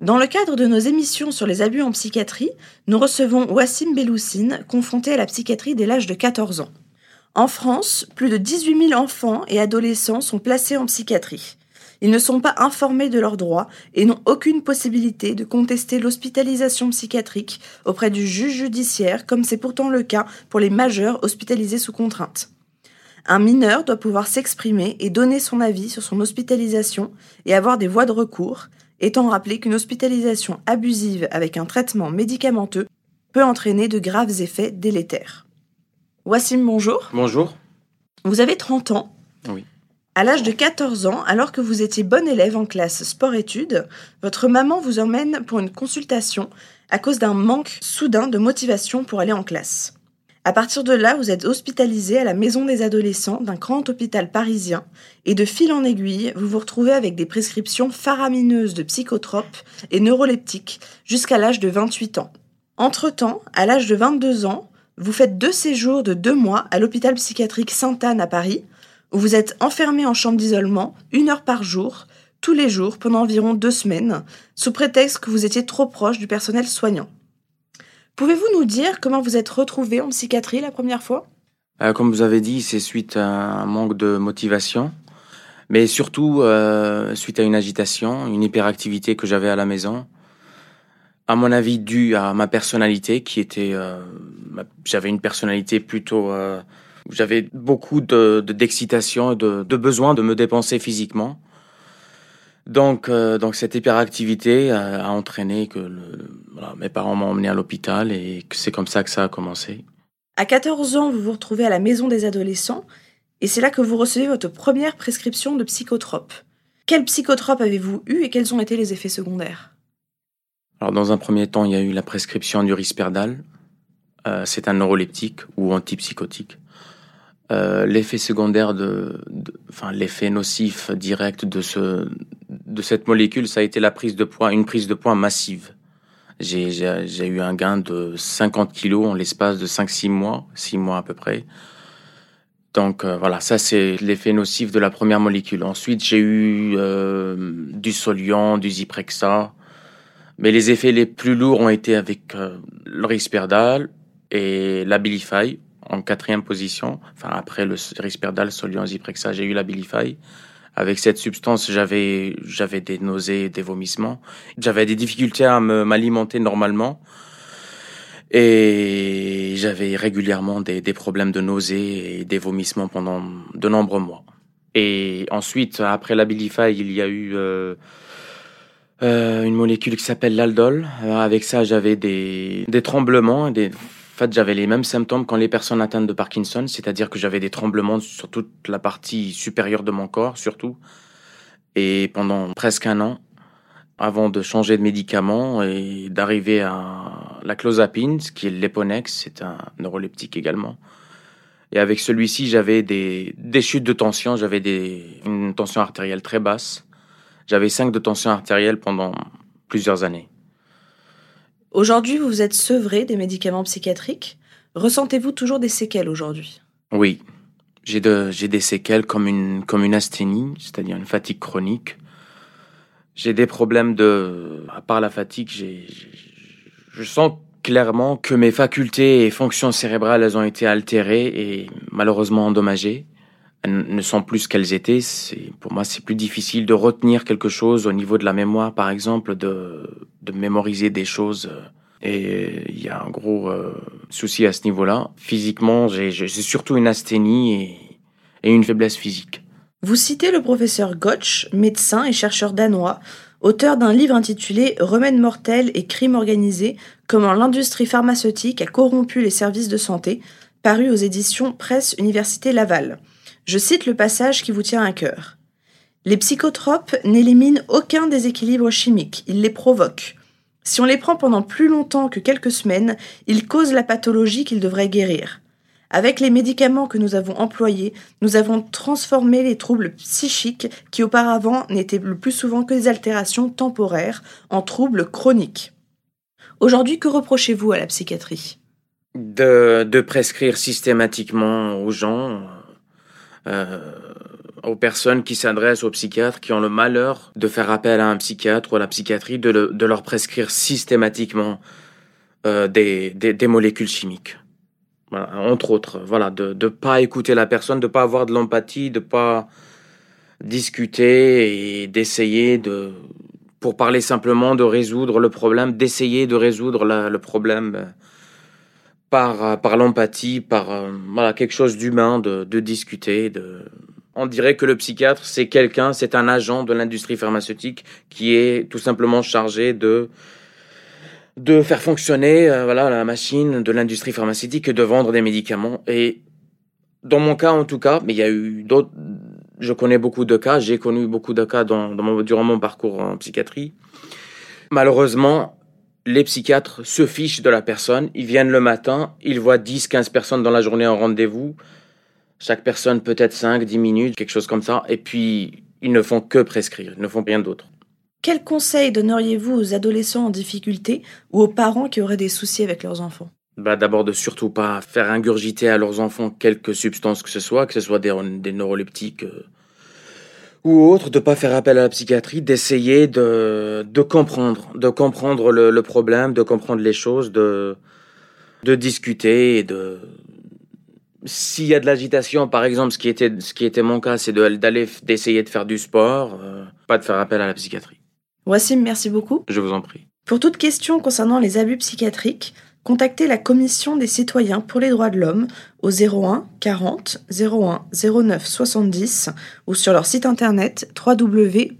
Dans le cadre de nos émissions sur les abus en psychiatrie, nous recevons Wassim Belloussine, confronté à la psychiatrie dès l'âge de 14 ans. En France, plus de 18 000 enfants et adolescents sont placés en psychiatrie. Ils ne sont pas informés de leurs droits et n'ont aucune possibilité de contester l'hospitalisation psychiatrique auprès du juge judiciaire, comme c'est pourtant le cas pour les majeurs hospitalisés sous contrainte. Un mineur doit pouvoir s'exprimer et donner son avis sur son hospitalisation et avoir des voies de recours, étant rappelé qu'une hospitalisation abusive avec un traitement médicamenteux peut entraîner de graves effets délétères. Wassim, bonjour. Bonjour. Vous avez 30 ans. Oui. À l'âge de 14 ans, alors que vous étiez bon élève en classe sport-études, votre maman vous emmène pour une consultation à cause d'un manque soudain de motivation pour aller en classe. À partir de là, vous êtes hospitalisé à la maison des adolescents d'un grand hôpital parisien et de fil en aiguille, vous vous retrouvez avec des prescriptions faramineuses de psychotropes et neuroleptiques jusqu'à l'âge de 28 ans. Entre-temps, à l'âge de 22 ans, vous faites deux séjours de deux mois à l'hôpital psychiatrique Sainte-Anne à Paris, où vous êtes enfermé en chambre d'isolement une heure par jour, tous les jours pendant environ deux semaines, sous prétexte que vous étiez trop proche du personnel soignant. Pouvez-vous nous dire comment vous êtes retrouvé en psychiatrie la première fois? Euh, Comme vous avez dit, c'est suite à un manque de motivation, mais surtout euh, suite à une agitation, une hyperactivité que j'avais à la maison. À mon avis, dû à ma personnalité, qui était, euh, j'avais une personnalité plutôt, euh, j'avais beaucoup de d'excitation, de, de, besoin de me dépenser physiquement. Donc, euh, donc cette hyperactivité a, a entraîné que le, voilà, mes parents m'ont emmené à l'hôpital et c'est comme ça que ça a commencé. À 14 ans, vous vous retrouvez à la maison des adolescents et c'est là que vous recevez votre première prescription de psychotropes. Quels psychotropes avez-vous eu et quels ont été les effets secondaires? Alors, dans un premier temps, il y a eu la prescription du risperdal. Euh, c'est un neuroleptique ou antipsychotique. Euh, l'effet secondaire de, de, enfin l'effet nocif direct de ce de cette molécule, ça a été la prise de poids, une prise de poids massive. J'ai eu un gain de 50 kilos en l'espace de 5-6 mois, 6 mois à peu près. Donc euh, voilà, ça c'est l'effet nocif de la première molécule. Ensuite, j'ai eu euh, du Soliant, du Zyprexa, mais les effets les plus lourds ont été avec euh, le Risperdal et l'Abilify en quatrième position. Enfin, après le Risperdal, Soliant, Zyprexa, j'ai eu l'Abilify. Avec cette substance, j'avais j'avais des nausées, des vomissements. J'avais des difficultés à m'alimenter normalement. Et j'avais régulièrement des, des, problèmes de nausées et des vomissements pendant de nombreux mois. Et ensuite, après l'Abilify, il y a eu euh, euh, une molécule qui s'appelle l'aldol. Avec ça, j'avais des, des tremblements, des, fait, j'avais les mêmes symptômes quand les personnes atteintes de Parkinson, c'est-à-dire que j'avais des tremblements sur toute la partie supérieure de mon corps, surtout. Et pendant presque un an, avant de changer de médicament et d'arriver à la clozapine, ce qui est l'Eponex, c'est un neuroleptique également. Et avec celui-ci, j'avais des, chutes de tension, j'avais une tension artérielle très basse. J'avais 5 de tension artérielle pendant plusieurs années. Aujourd'hui, vous êtes sevré des médicaments psychiatriques. Ressentez-vous toujours des séquelles aujourd'hui? Oui, j'ai des séquelles comme une, comme une asthénie, c'est-à-dire une fatigue chronique. J'ai des problèmes de, à part la fatigue, j'ai, je sens clairement que mes facultés et fonctions cérébrales, elles ont été altérées et malheureusement endommagées. Elles ne sont plus ce qu'elles étaient. Pour moi, c'est plus difficile de retenir quelque chose au niveau de la mémoire, par exemple, de, mémoriser des choses. Et il y a un gros euh, souci à ce niveau-là. Physiquement, j'ai, j'ai surtout une asthénie et, et une faiblesse physique. Vous citez le professeur Gotch, médecin et chercheur danois, auteur d'un livre intitulé Remèdes mortels et crimes organisés, comment l'industrie pharmaceutique a corrompu les services de santé, paru aux éditions Presse Université Laval. Je cite le passage qui vous tient à cœur. Les psychotropes n'éliminent aucun déséquilibre chimique, ils les provoquent. Si on les prend pendant plus longtemps que quelques semaines, ils causent la pathologie qu'ils devraient guérir. Avec les médicaments que nous avons employés, nous avons transformé les troubles psychiques qui auparavant n'étaient le plus souvent que des altérations temporaires en troubles chroniques. Aujourd'hui, que reprochez-vous à la psychiatrie? De, de prescrire systématiquement aux gens, euh, aux personnes qui s'adressent aux psychiatres qui ont le malheur de faire appel à un psychiatre ou à la psychiatrie de, leur prescrire systématiquement euh, des, molécules chimiques. Entre autres, voilà, de ne pas écouter la personne, de pas avoir de l'empathie, de pas discuter et d'essayer de, pour parler simplement de résoudre le problème, d'essayer de résoudre le problème euh, par, par l'empathie, par euh, voilà, quelque chose d'humain, de, de discuter, de, on dirait que le psychiatre, c'est quelqu'un, c'est un agent de l'industrie pharmaceutique qui est tout simplement chargé de de faire fonctionner euh, voilà la machine de l'industrie pharmaceutique et de vendre des médicaments. Et dans mon cas en tout cas, mais il y a eu d'autres, je connais beaucoup de cas, j'ai connu beaucoup de cas dans, mon, durant mon parcours en psychiatrie. Malheureusement, les psychiatres se fichent de la personne, ils viennent le matin, ils voient 10, 15 personnes dans la journée en rendez-vous, chaque personne peut-être 5, 10 minutes, quelque chose comme ça. Et puis, ils ne font que prescrire, ils ne font rien d'autre. Quels conseils donneriez-vous aux adolescents en difficulté ou aux parents qui auraient des soucis avec leurs enfants? Bah, D'abord de surtout pas faire ingurgiter à leurs enfants quelque substance que ce soit, que ce soit des, des neuroleptiques euh, ou autres, de pas faire appel à la psychiatrie, d'essayer de, de comprendre, de comprendre le, le, problème, de comprendre les choses, de, de discuter et de, s'il y a de l'agitation, par exemple, ce qui était, ce qui était mon cas, c'est d'aller, d'essayer de faire du sport, euh, pas de faire appel à la psychiatrie. Wassim, merci beaucoup. Je vous en prie. Pour toute question concernant les abus psychiatriques, contactez la Commission des citoyens pour les droits de l'homme au 01 40 01 09 70 ou sur leur site internet www.ccdh.fr.